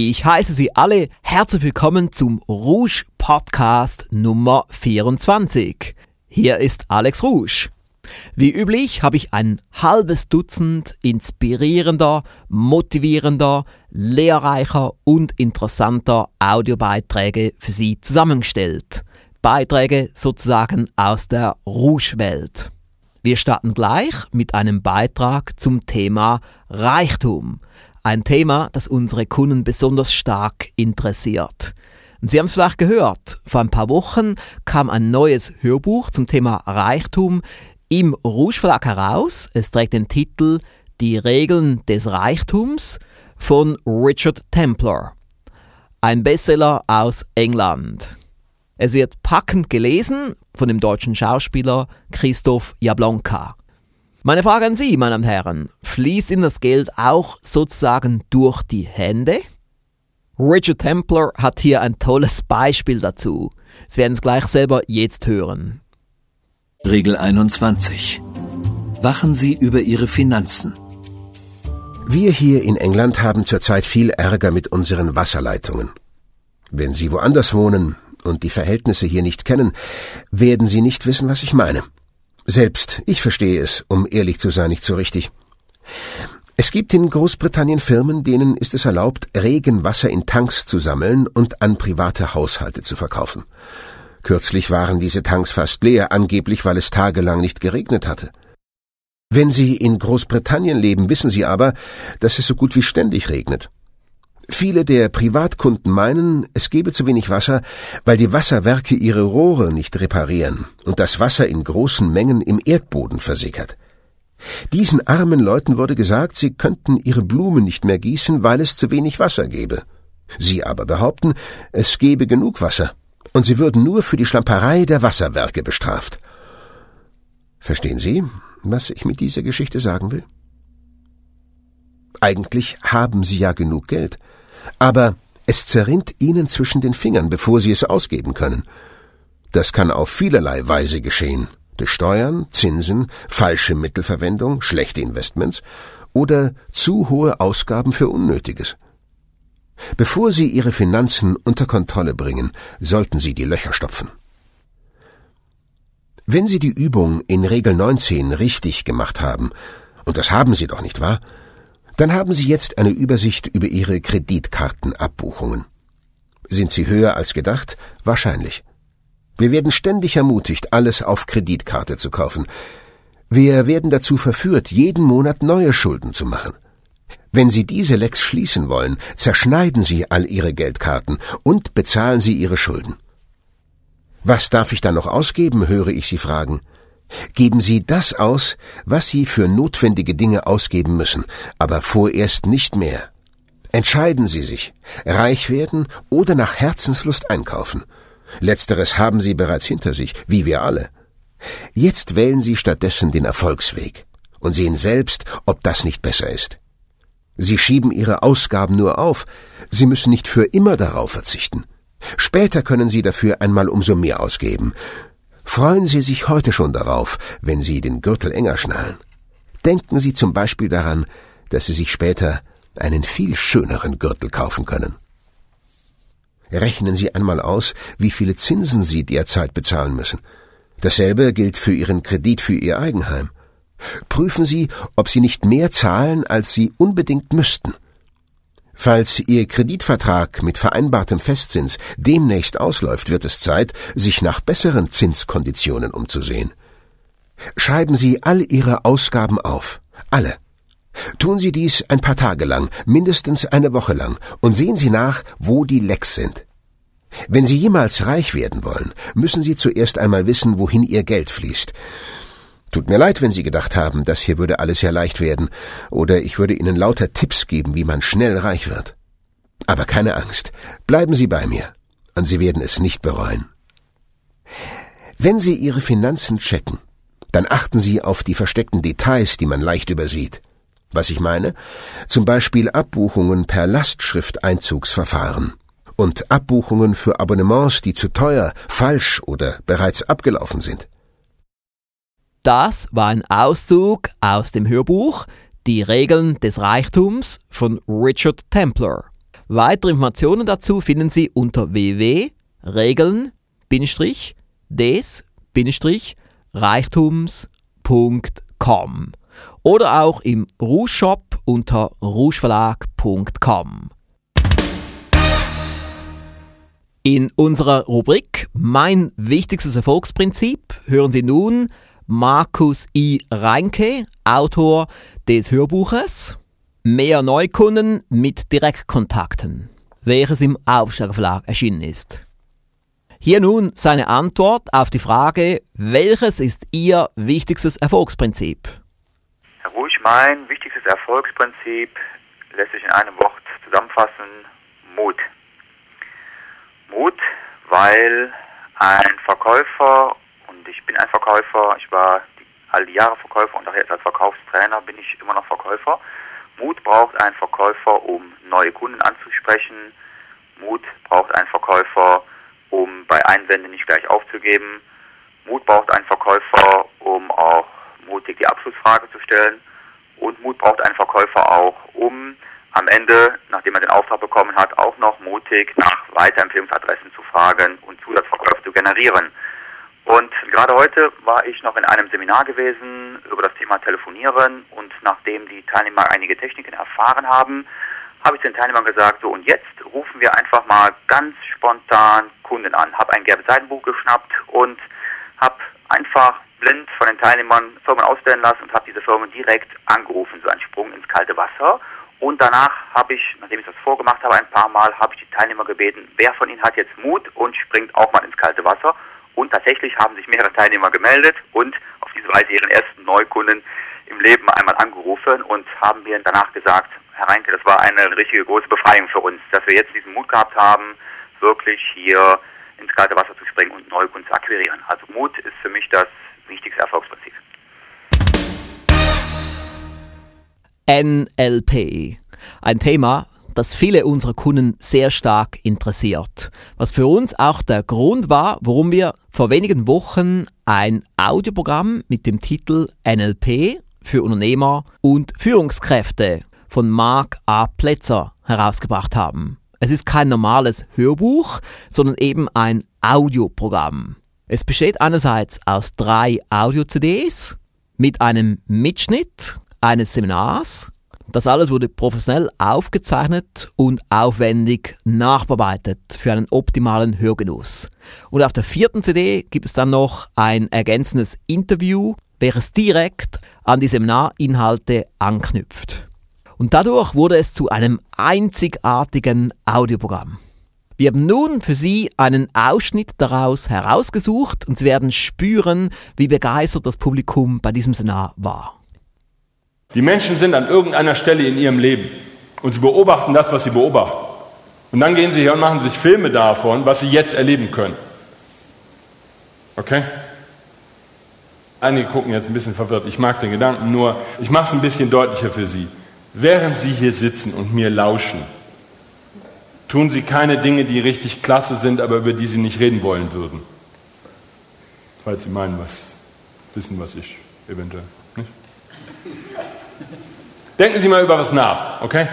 Ich heiße Sie alle herzlich willkommen zum Rouge Podcast Nummer 24. Hier ist Alex Rouge. Wie üblich habe ich ein halbes Dutzend inspirierender, motivierender, lehrreicher und interessanter Audiobeiträge für Sie zusammengestellt. Beiträge sozusagen aus der Rouge-Welt. Wir starten gleich mit einem Beitrag zum Thema Reichtum. Ein Thema, das unsere Kunden besonders stark interessiert. Sie haben es vielleicht gehört, vor ein paar Wochen kam ein neues Hörbuch zum Thema Reichtum im Rouge Verlag heraus. Es trägt den Titel Die Regeln des Reichtums von Richard Templar. Ein Bestseller aus England. Es wird packend gelesen von dem deutschen Schauspieler Christoph Jablonka. Meine Frage an Sie, meine Damen und Herren, fließt Ihnen das Geld auch sozusagen durch die Hände? Richard Templar hat hier ein tolles Beispiel dazu. Sie werden es gleich selber jetzt hören. Regel 21. Wachen Sie über Ihre Finanzen. Wir hier in England haben zurzeit viel Ärger mit unseren Wasserleitungen. Wenn Sie woanders wohnen und die Verhältnisse hier nicht kennen, werden Sie nicht wissen, was ich meine. Selbst ich verstehe es, um ehrlich zu sein, nicht so richtig. Es gibt in Großbritannien Firmen, denen ist es erlaubt, Regenwasser in Tanks zu sammeln und an private Haushalte zu verkaufen. Kürzlich waren diese Tanks fast leer, angeblich weil es tagelang nicht geregnet hatte. Wenn Sie in Großbritannien leben, wissen Sie aber, dass es so gut wie ständig regnet. Viele der Privatkunden meinen, es gebe zu wenig Wasser, weil die Wasserwerke ihre Rohre nicht reparieren und das Wasser in großen Mengen im Erdboden versickert. Diesen armen Leuten wurde gesagt, sie könnten ihre Blumen nicht mehr gießen, weil es zu wenig Wasser gebe. Sie aber behaupten, es gebe genug Wasser und sie würden nur für die Schlamperei der Wasserwerke bestraft. Verstehen Sie, was ich mit dieser Geschichte sagen will? Eigentlich haben Sie ja genug Geld, aber es zerrinnt Ihnen zwischen den Fingern, bevor Sie es ausgeben können. Das kann auf vielerlei Weise geschehen. Durch Steuern, Zinsen, falsche Mittelverwendung, schlechte Investments oder zu hohe Ausgaben für Unnötiges. Bevor Sie Ihre Finanzen unter Kontrolle bringen, sollten Sie die Löcher stopfen. Wenn Sie die Übung in Regel 19 richtig gemacht haben, und das haben Sie doch nicht wahr, dann haben Sie jetzt eine Übersicht über Ihre Kreditkartenabbuchungen. Sind sie höher als gedacht? Wahrscheinlich. Wir werden ständig ermutigt, alles auf Kreditkarte zu kaufen. Wir werden dazu verführt, jeden Monat neue Schulden zu machen. Wenn Sie diese Lecks schließen wollen, zerschneiden Sie all Ihre Geldkarten und bezahlen Sie Ihre Schulden. Was darf ich dann noch ausgeben, höre ich Sie fragen. Geben Sie das aus, was Sie für notwendige Dinge ausgeben müssen, aber vorerst nicht mehr. Entscheiden Sie sich, reich werden oder nach Herzenslust einkaufen. Letzteres haben Sie bereits hinter sich, wie wir alle. Jetzt wählen Sie stattdessen den Erfolgsweg und sehen selbst, ob das nicht besser ist. Sie schieben ihre Ausgaben nur auf, sie müssen nicht für immer darauf verzichten. Später können Sie dafür einmal umso mehr ausgeben. Freuen Sie sich heute schon darauf, wenn Sie den Gürtel enger schnallen. Denken Sie zum Beispiel daran, dass Sie sich später einen viel schöneren Gürtel kaufen können. Rechnen Sie einmal aus, wie viele Zinsen Sie derzeit bezahlen müssen. Dasselbe gilt für Ihren Kredit für Ihr Eigenheim. Prüfen Sie, ob Sie nicht mehr zahlen, als Sie unbedingt müssten. Falls Ihr Kreditvertrag mit vereinbartem Festzins demnächst ausläuft, wird es Zeit, sich nach besseren Zinskonditionen umzusehen. Schreiben Sie all Ihre Ausgaben auf. Alle. Tun Sie dies ein paar Tage lang, mindestens eine Woche lang, und sehen Sie nach, wo die Lecks sind. Wenn Sie jemals reich werden wollen, müssen Sie zuerst einmal wissen, wohin Ihr Geld fließt. Tut mir leid, wenn Sie gedacht haben, das hier würde alles sehr leicht werden, oder ich würde Ihnen lauter Tipps geben, wie man schnell reich wird. Aber keine Angst, bleiben Sie bei mir, und Sie werden es nicht bereuen. Wenn Sie Ihre Finanzen checken, dann achten Sie auf die versteckten Details, die man leicht übersieht. Was ich meine? Zum Beispiel Abbuchungen per Lastschrifteinzugsverfahren und Abbuchungen für Abonnements, die zu teuer, falsch oder bereits abgelaufen sind. Das war ein Auszug aus dem Hörbuch Die Regeln des Reichtums von Richard Templar. Weitere Informationen dazu finden Sie unter www.regeln-reichtums.com oder auch im Rouge Shop unter rougeverlag.com. In unserer Rubrik Mein wichtigstes Erfolgsprinzip hören Sie nun Markus I. Reinke, Autor des Hörbuches Mehr Neukunden mit Direktkontakten, welches im Aufsteiger Verlag erschienen ist. Hier nun seine Antwort auf die Frage, welches ist Ihr wichtigstes Erfolgsprinzip? Mein wichtigstes Erfolgsprinzip lässt sich in einem Wort zusammenfassen, Mut. Mut, weil ein Verkäufer, und ich bin ein Verkäufer, ich war die, all die Jahre Verkäufer und auch jetzt als Verkaufstrainer bin ich immer noch Verkäufer. Mut braucht ein Verkäufer, um neue Kunden anzusprechen. Mut braucht ein Verkäufer, um bei Einwänden nicht gleich aufzugeben. Mut braucht ein Verkäufer, um auch mutig die Abschlussfrage zu stellen. Und Mut braucht ein Verkäufer auch, um am Ende, nachdem er den Auftrag bekommen hat, auch noch mutig nach Weiterempfehlungsadressen zu fragen und Zusatzverkäufe zu generieren. Und gerade heute war ich noch in einem Seminar gewesen über das Thema Telefonieren und nachdem die Teilnehmer einige Techniken erfahren haben, habe ich den Teilnehmern gesagt, so und jetzt rufen wir einfach mal ganz spontan Kunden an. Habe ein gelbes Seitenbuch geschnappt und habe einfach blind von den Teilnehmern Firmen ausstellen lassen und habe diese Firmen direkt angerufen, so ein Sprung ins kalte Wasser. Und danach habe ich, nachdem ich das vorgemacht habe, ein paar Mal, habe ich die Teilnehmer gebeten, wer von ihnen hat jetzt Mut und springt auch mal ins kalte Wasser. Und tatsächlich haben sich mehrere Teilnehmer gemeldet und auf diese Weise ihren ersten Neukunden im Leben einmal angerufen und haben mir danach gesagt, Herr Reinke, das war eine richtige große Befreiung für uns, dass wir jetzt diesen Mut gehabt haben, wirklich hier ins kalte Wasser zu springen und Neukunden zu akquirieren. Also Mut ist für mich das wichtigste Erfolgsprinzip. NLP. Ein Thema, das viele unserer Kunden sehr stark interessiert. Was für uns auch der Grund war, warum wir vor wenigen Wochen ein Audioprogramm mit dem Titel NLP für Unternehmer und Führungskräfte von Mark A. Plätzer herausgebracht haben. Es ist kein normales Hörbuch, sondern eben ein Audioprogramm. Es besteht einerseits aus drei Audio-CDs mit einem Mitschnitt eines Seminars. Das alles wurde professionell aufgezeichnet und aufwendig nachbearbeitet für einen optimalen Hörgenuss. Und auf der vierten CD gibt es dann noch ein ergänzendes Interview, welches direkt an die Seminarinhalte anknüpft. Und dadurch wurde es zu einem einzigartigen Audioprogramm. Wir haben nun für Sie einen Ausschnitt daraus herausgesucht und Sie werden spüren, wie begeistert das Publikum bei diesem Seminar war. Die Menschen sind an irgendeiner Stelle in ihrem Leben und sie beobachten das, was sie beobachten. Und dann gehen sie hier und machen sich Filme davon, was sie jetzt erleben können. Okay? Einige gucken jetzt ein bisschen verwirrt. Ich mag den Gedanken nur, ich mache es ein bisschen deutlicher für Sie. Während Sie hier sitzen und mir lauschen, tun Sie keine Dinge, die richtig klasse sind, aber über die Sie nicht reden wollen würden. Falls Sie meinen, was wissen, was ich eventuell. Denken Sie mal über was nach, okay?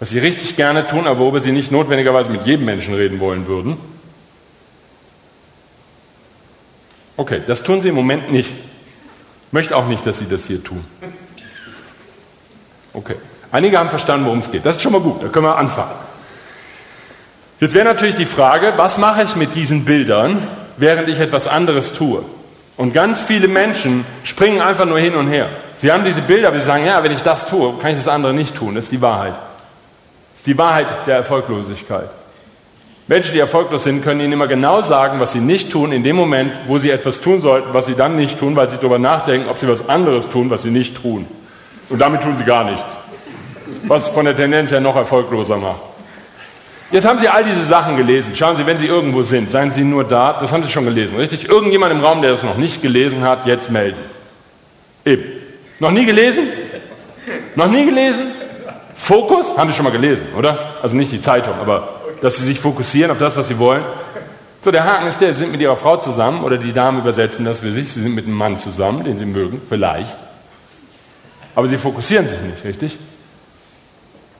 Was Sie richtig gerne tun, aber worüber Sie nicht notwendigerweise mit jedem Menschen reden wollen würden. Okay, das tun Sie im Moment nicht. Ich möchte auch nicht, dass Sie das hier tun. Okay. Einige haben verstanden, worum es geht. Das ist schon mal gut, da können wir anfangen. Jetzt wäre natürlich die Frage, was mache ich mit diesen Bildern, während ich etwas anderes tue? Und ganz viele Menschen springen einfach nur hin und her. Sie haben diese Bilder, aber sie sagen, ja, wenn ich das tue, kann ich das andere nicht tun. Das ist die Wahrheit. Das ist die Wahrheit der Erfolglosigkeit. Menschen, die erfolglos sind, können Ihnen immer genau sagen, was sie nicht tun, in dem Moment, wo sie etwas tun sollten, was sie dann nicht tun, weil sie darüber nachdenken, ob sie was anderes tun, was sie nicht tun. Und damit tun sie gar nichts. Was von der Tendenz her noch erfolgloser macht. Jetzt haben Sie all diese Sachen gelesen. Schauen Sie, wenn Sie irgendwo sind, seien Sie nur da. Das haben Sie schon gelesen, richtig? Irgendjemand im Raum, der das noch nicht gelesen hat, jetzt melden. Eben. Noch nie gelesen? Noch nie gelesen? Fokus? Haben Sie schon mal gelesen, oder? Also nicht die Zeitung, aber dass Sie sich fokussieren auf das, was Sie wollen. So, der Haken ist der, Sie sind mit Ihrer Frau zusammen, oder die Damen übersetzen das für sich, Sie sind mit einem Mann zusammen, den Sie mögen, vielleicht. Aber Sie fokussieren sich nicht, richtig?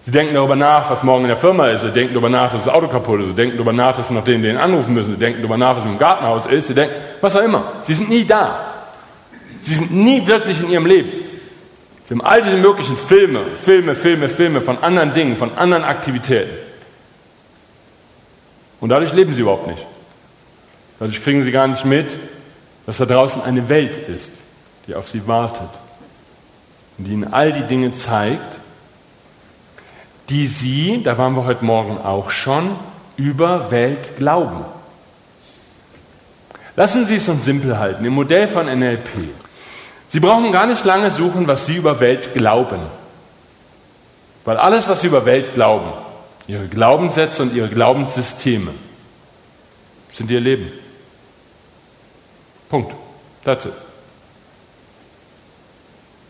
Sie denken darüber nach, was morgen in der Firma ist. Sie denken darüber nach, dass das Auto kaputt ist. Sie denken darüber nach, dass Sie noch den, den anrufen müssen. Sie denken darüber nach, was im Gartenhaus ist. Sie denken, was auch immer. Sie sind nie da. Sie sind nie wirklich in Ihrem Leben. Sie haben all diese möglichen Filme, Filme, Filme, Filme von anderen Dingen, von anderen Aktivitäten. Und dadurch leben Sie überhaupt nicht. Dadurch kriegen Sie gar nicht mit, dass da draußen eine Welt ist, die auf Sie wartet und die Ihnen all die Dinge zeigt, die Sie, da waren wir heute Morgen auch schon, über Welt glauben. Lassen Sie es uns simpel halten, im Modell von NLP. Sie brauchen gar nicht lange suchen, was Sie über Welt glauben. Weil alles, was Sie über Welt glauben, Ihre Glaubenssätze und Ihre Glaubenssysteme, sind Ihr Leben. Punkt. It. Soll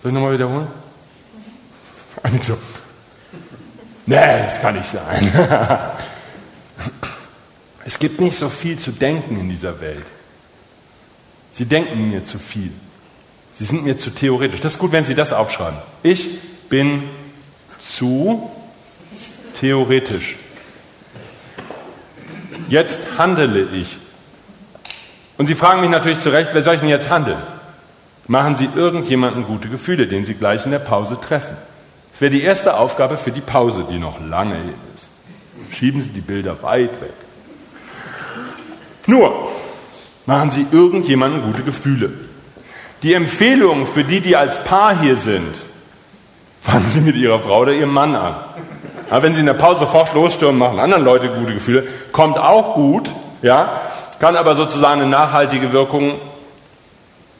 ich nochmal wiederholen? Eigentlich so. Nee, das kann nicht sein. es gibt nicht so viel zu denken in dieser Welt. Sie denken mir zu viel. Sie sind mir zu theoretisch. Das ist gut, wenn Sie das aufschreiben. Ich bin zu theoretisch. Jetzt handele ich. Und Sie fragen mich natürlich zu Recht, wer soll ich denn jetzt handeln? Machen Sie irgendjemanden gute Gefühle, den Sie gleich in der Pause treffen. Das wäre die erste Aufgabe für die Pause, die noch lange ist. Schieben Sie die Bilder weit weg. Nur, machen Sie irgendjemandem gute Gefühle. Die Empfehlung für die, die als Paar hier sind, fangen Sie mit Ihrer Frau oder Ihrem Mann an. Aber wenn Sie in der Pause sofort losstürmen, machen anderen Leute gute Gefühle, kommt auch gut, ja, kann aber sozusagen eine nachhaltige Wirkung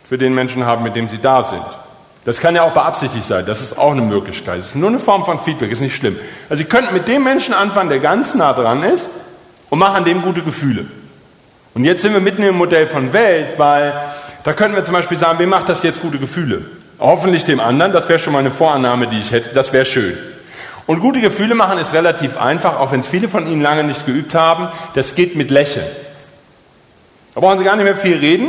für den Menschen haben, mit dem Sie da sind. Das kann ja auch beabsichtigt sein, das ist auch eine Möglichkeit. Das ist nur eine Form von Feedback, ist nicht schlimm. Also Sie könnten mit dem Menschen anfangen, der ganz nah dran ist und machen dem gute Gefühle. Und jetzt sind wir mitten im Modell von Welt, weil da könnten wir zum Beispiel sagen, wem macht das jetzt gute Gefühle? Hoffentlich dem anderen, das wäre schon mal eine Vorannahme, die ich hätte, das wäre schön. Und gute Gefühle machen ist relativ einfach, auch wenn es viele von Ihnen lange nicht geübt haben. Das geht mit Lächeln. Da brauchen Sie gar nicht mehr viel reden.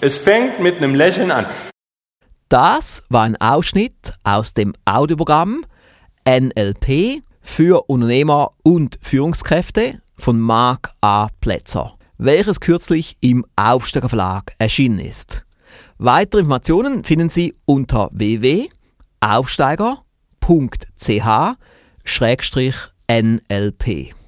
Es fängt mit einem Lächeln an. Das war ein Ausschnitt aus dem Audioprogramm NLP für Unternehmer und Führungskräfte von Marc A. Plätzer, welches kürzlich im Aufsteiger Verlag erschienen ist. Weitere Informationen finden Sie unter www.aufsteiger.ch-nlp.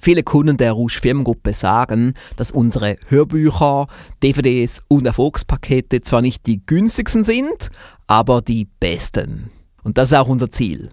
Viele Kunden der Rouge Firmengruppe sagen, dass unsere Hörbücher, DVDs und Erfolgspakete zwar nicht die günstigsten sind, aber die besten. Und das ist auch unser Ziel.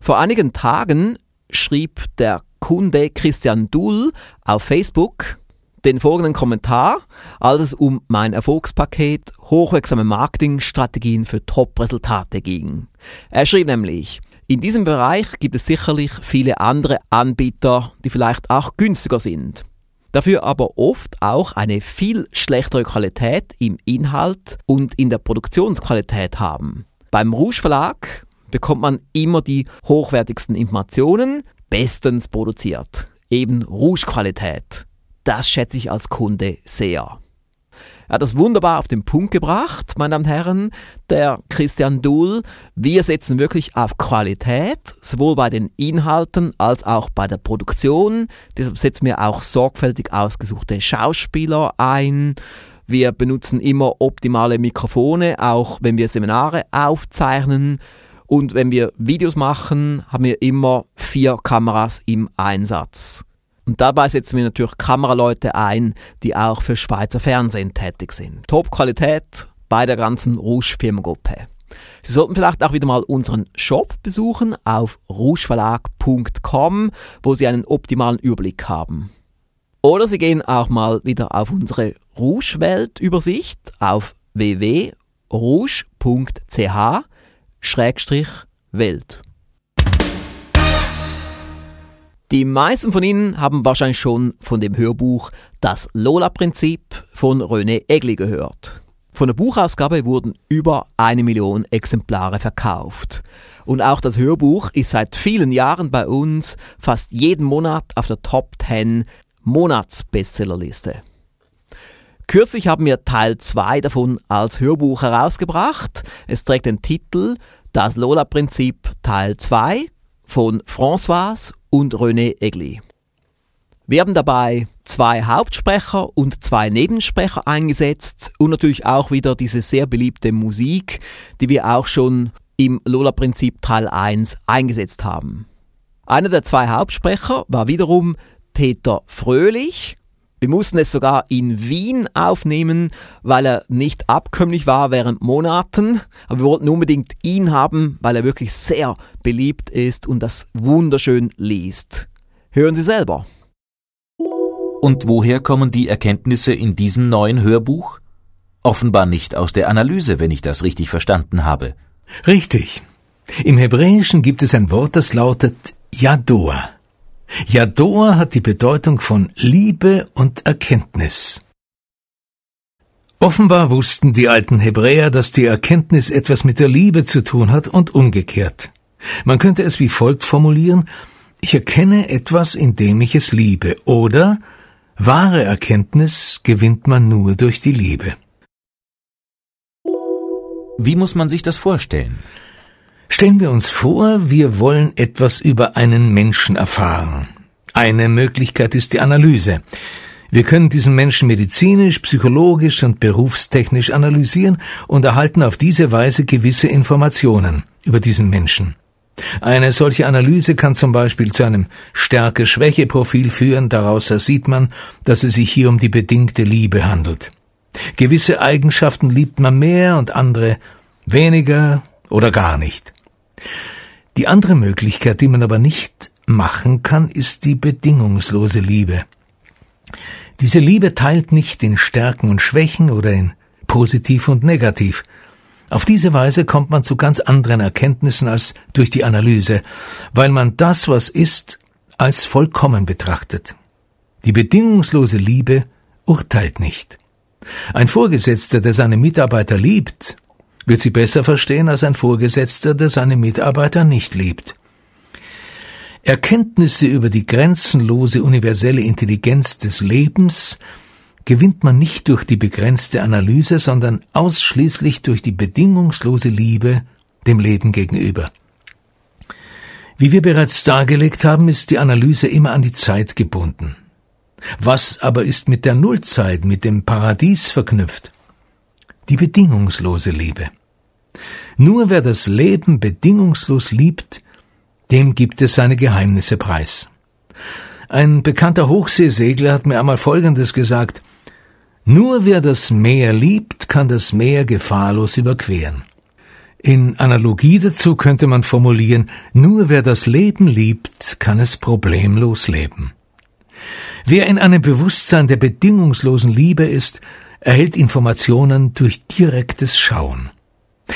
Vor einigen Tagen schrieb der Kunde Christian Dull auf Facebook den folgenden Kommentar, als es um mein Erfolgspaket Hochwirksame Marketingstrategien für Top-Resultate ging. Er schrieb nämlich, in diesem Bereich gibt es sicherlich viele andere Anbieter, die vielleicht auch günstiger sind. Dafür aber oft auch eine viel schlechtere Qualität im Inhalt und in der Produktionsqualität haben. Beim Rouge Verlag bekommt man immer die hochwertigsten Informationen, bestens produziert. Eben Rouge Qualität. Das schätze ich als Kunde sehr. Er hat das wunderbar auf den Punkt gebracht, meine Damen und Herren, der Christian Duhl. Wir setzen wirklich auf Qualität, sowohl bei den Inhalten als auch bei der Produktion. Deshalb setzen wir auch sorgfältig ausgesuchte Schauspieler ein. Wir benutzen immer optimale Mikrofone, auch wenn wir Seminare aufzeichnen. Und wenn wir Videos machen, haben wir immer vier Kameras im Einsatz. Und dabei setzen wir natürlich Kameraleute ein, die auch für Schweizer Fernsehen tätig sind. Top-Qualität bei der ganzen Rouge-Firmengruppe. Sie sollten vielleicht auch wieder mal unseren Shop besuchen auf rougeverlag.com, wo Sie einen optimalen Überblick haben. Oder Sie gehen auch mal wieder auf unsere Rouge-Welt-Übersicht auf www.rouge.ch-welt. Die meisten von Ihnen haben wahrscheinlich schon von dem Hörbuch Das Lola-Prinzip von René Egli gehört. Von der Buchausgabe wurden über eine Million Exemplare verkauft. Und auch das Hörbuch ist seit vielen Jahren bei uns fast jeden Monat auf der Top 10 Monatsbestsellerliste. Kürzlich haben wir Teil 2 davon als Hörbuch herausgebracht. Es trägt den Titel Das Lola-Prinzip Teil 2 von François und René Egli. Wir haben dabei zwei Hauptsprecher und zwei Nebensprecher eingesetzt und natürlich auch wieder diese sehr beliebte Musik, die wir auch schon im Lola-Prinzip Teil 1 eingesetzt haben. Einer der zwei Hauptsprecher war wiederum Peter Fröhlich. Wir mussten es sogar in Wien aufnehmen, weil er nicht abkömmlich war während Monaten. Aber wir wollten unbedingt ihn haben, weil er wirklich sehr beliebt ist und das wunderschön liest. Hören Sie selber. Und woher kommen die Erkenntnisse in diesem neuen Hörbuch? Offenbar nicht aus der Analyse, wenn ich das richtig verstanden habe. Richtig. Im Hebräischen gibt es ein Wort, das lautet Yadoa. Yadoa hat die Bedeutung von Liebe und Erkenntnis. Offenbar wussten die alten Hebräer, dass die Erkenntnis etwas mit der Liebe zu tun hat und umgekehrt. Man könnte es wie folgt formulieren, ich erkenne etwas, indem ich es liebe, oder Wahre Erkenntnis gewinnt man nur durch die Liebe. Wie muss man sich das vorstellen? Stellen wir uns vor, wir wollen etwas über einen Menschen erfahren. Eine Möglichkeit ist die Analyse. Wir können diesen Menschen medizinisch, psychologisch und berufstechnisch analysieren und erhalten auf diese Weise gewisse Informationen über diesen Menschen. Eine solche Analyse kann zum Beispiel zu einem Stärke-Schwäche-Profil führen, daraus sieht man, dass es sich hier um die bedingte Liebe handelt. Gewisse Eigenschaften liebt man mehr und andere weniger oder gar nicht. Die andere Möglichkeit, die man aber nicht machen kann, ist die bedingungslose Liebe. Diese Liebe teilt nicht in Stärken und Schwächen oder in positiv und negativ, auf diese Weise kommt man zu ganz anderen Erkenntnissen als durch die Analyse, weil man das, was ist, als vollkommen betrachtet. Die bedingungslose Liebe urteilt nicht. Ein Vorgesetzter, der seine Mitarbeiter liebt, wird sie besser verstehen als ein Vorgesetzter, der seine Mitarbeiter nicht liebt. Erkenntnisse über die grenzenlose universelle Intelligenz des Lebens gewinnt man nicht durch die begrenzte Analyse, sondern ausschließlich durch die bedingungslose Liebe dem Leben gegenüber. Wie wir bereits dargelegt haben, ist die Analyse immer an die Zeit gebunden. Was aber ist mit der Nullzeit, mit dem Paradies verknüpft? Die bedingungslose Liebe. Nur wer das Leben bedingungslos liebt, dem gibt es seine Geheimnisse preis. Ein bekannter Hochseesegler hat mir einmal Folgendes gesagt nur wer das Meer liebt, kann das Meer gefahrlos überqueren. In Analogie dazu könnte man formulieren, nur wer das Leben liebt, kann es problemlos leben. Wer in einem Bewusstsein der bedingungslosen Liebe ist, erhält Informationen durch direktes Schauen.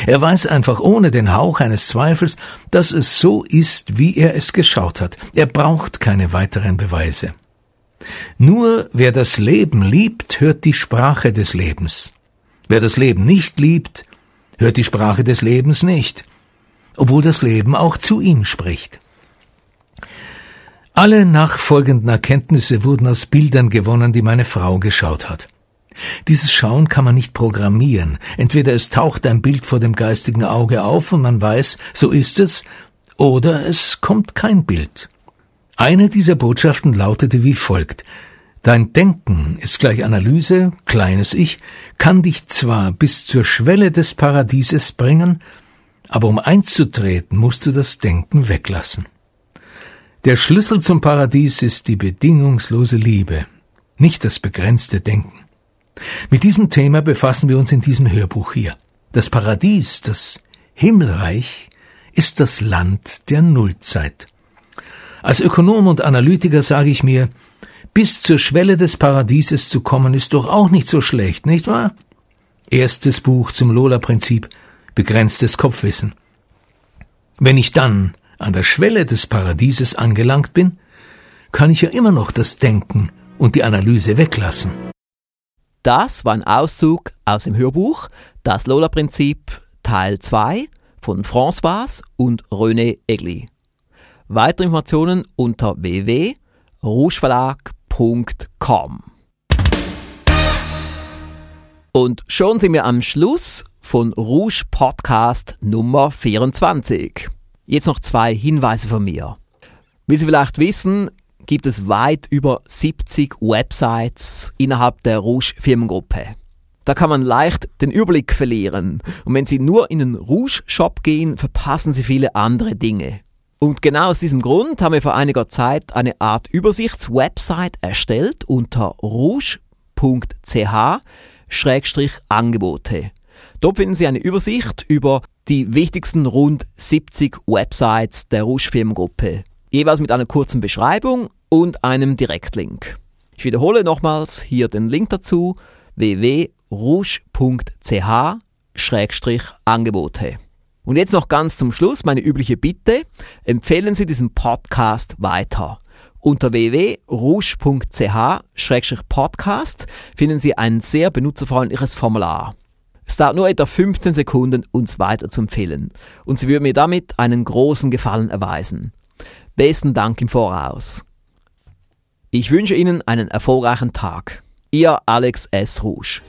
Er weiß einfach ohne den Hauch eines Zweifels, dass es so ist, wie er es geschaut hat. Er braucht keine weiteren Beweise. Nur wer das Leben liebt, hört die Sprache des Lebens. Wer das Leben nicht liebt, hört die Sprache des Lebens nicht, obwohl das Leben auch zu ihm spricht. Alle nachfolgenden Erkenntnisse wurden aus Bildern gewonnen, die meine Frau geschaut hat. Dieses Schauen kann man nicht programmieren. Entweder es taucht ein Bild vor dem geistigen Auge auf und man weiß, so ist es, oder es kommt kein Bild. Eine dieser Botschaften lautete wie folgt Dein Denken ist gleich Analyse, kleines Ich, kann dich zwar bis zur Schwelle des Paradieses bringen, aber um einzutreten, musst du das Denken weglassen. Der Schlüssel zum Paradies ist die bedingungslose Liebe, nicht das begrenzte Denken. Mit diesem Thema befassen wir uns in diesem Hörbuch hier. Das Paradies, das Himmelreich, ist das Land der Nullzeit. Als Ökonom und Analytiker sage ich mir, bis zur Schwelle des Paradieses zu kommen, ist doch auch nicht so schlecht, nicht wahr? Erstes Buch zum Lola-Prinzip, begrenztes Kopfwissen. Wenn ich dann an der Schwelle des Paradieses angelangt bin, kann ich ja immer noch das Denken und die Analyse weglassen. Das war ein Auszug aus dem Hörbuch Das Lola-Prinzip Teil 2 von François und René Egli. Weitere Informationen unter www.rougeverlag.com. Und schon sind wir am Schluss von Rouge Podcast Nummer 24. Jetzt noch zwei Hinweise von mir. Wie Sie vielleicht wissen, gibt es weit über 70 Websites innerhalb der Rouge Firmengruppe. Da kann man leicht den Überblick verlieren. Und wenn Sie nur in den Rouge Shop gehen, verpassen Sie viele andere Dinge. Und genau aus diesem Grund haben wir vor einiger Zeit eine Art Übersichtswebsite erstellt unter rouge.ch-angebote. Dort finden Sie eine Übersicht über die wichtigsten rund 70 Websites der Rouge Firmengruppe. Jeweils mit einer kurzen Beschreibung und einem Direktlink. Ich wiederhole nochmals hier den Link dazu www.rouge.ch-angebote. Und jetzt noch ganz zum Schluss meine übliche Bitte. Empfehlen Sie diesen Podcast weiter. Unter www.rouge.ch-podcast finden Sie ein sehr benutzerfreundliches Formular. Es dauert nur etwa 15 Sekunden, uns weiter zu empfehlen. Und Sie würden mir damit einen großen Gefallen erweisen. Besten Dank im Voraus. Ich wünsche Ihnen einen erfolgreichen Tag. Ihr Alex S. Rouge.